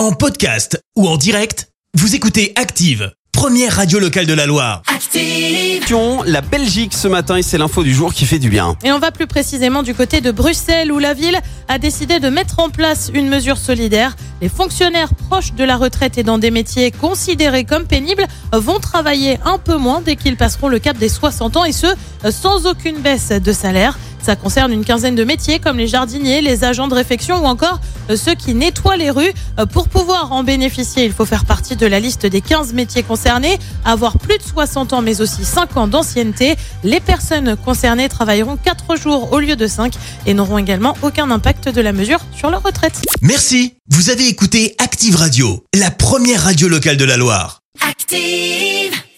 En podcast ou en direct, vous écoutez Active, première radio locale de la Loire. Active. La Belgique ce matin et c'est l'info du jour qui fait du bien. Et on va plus précisément du côté de Bruxelles où la ville a décidé de mettre en place une mesure solidaire. Les fonctionnaires proches de la retraite et dans des métiers considérés comme pénibles vont travailler un peu moins dès qu'ils passeront le cap des 60 ans et ce, sans aucune baisse de salaire. Ça concerne une quinzaine de métiers comme les jardiniers, les agents de réfection ou encore ceux qui nettoient les rues. Pour pouvoir en bénéficier, il faut faire partie de la liste des 15 métiers concernés, avoir plus de 60 ans mais aussi 5 ans d'ancienneté. Les personnes concernées travailleront 4 jours au lieu de 5 et n'auront également aucun impact de la mesure sur leur retraite. Merci, vous avez écouté Active Radio, la première radio locale de la Loire. Active.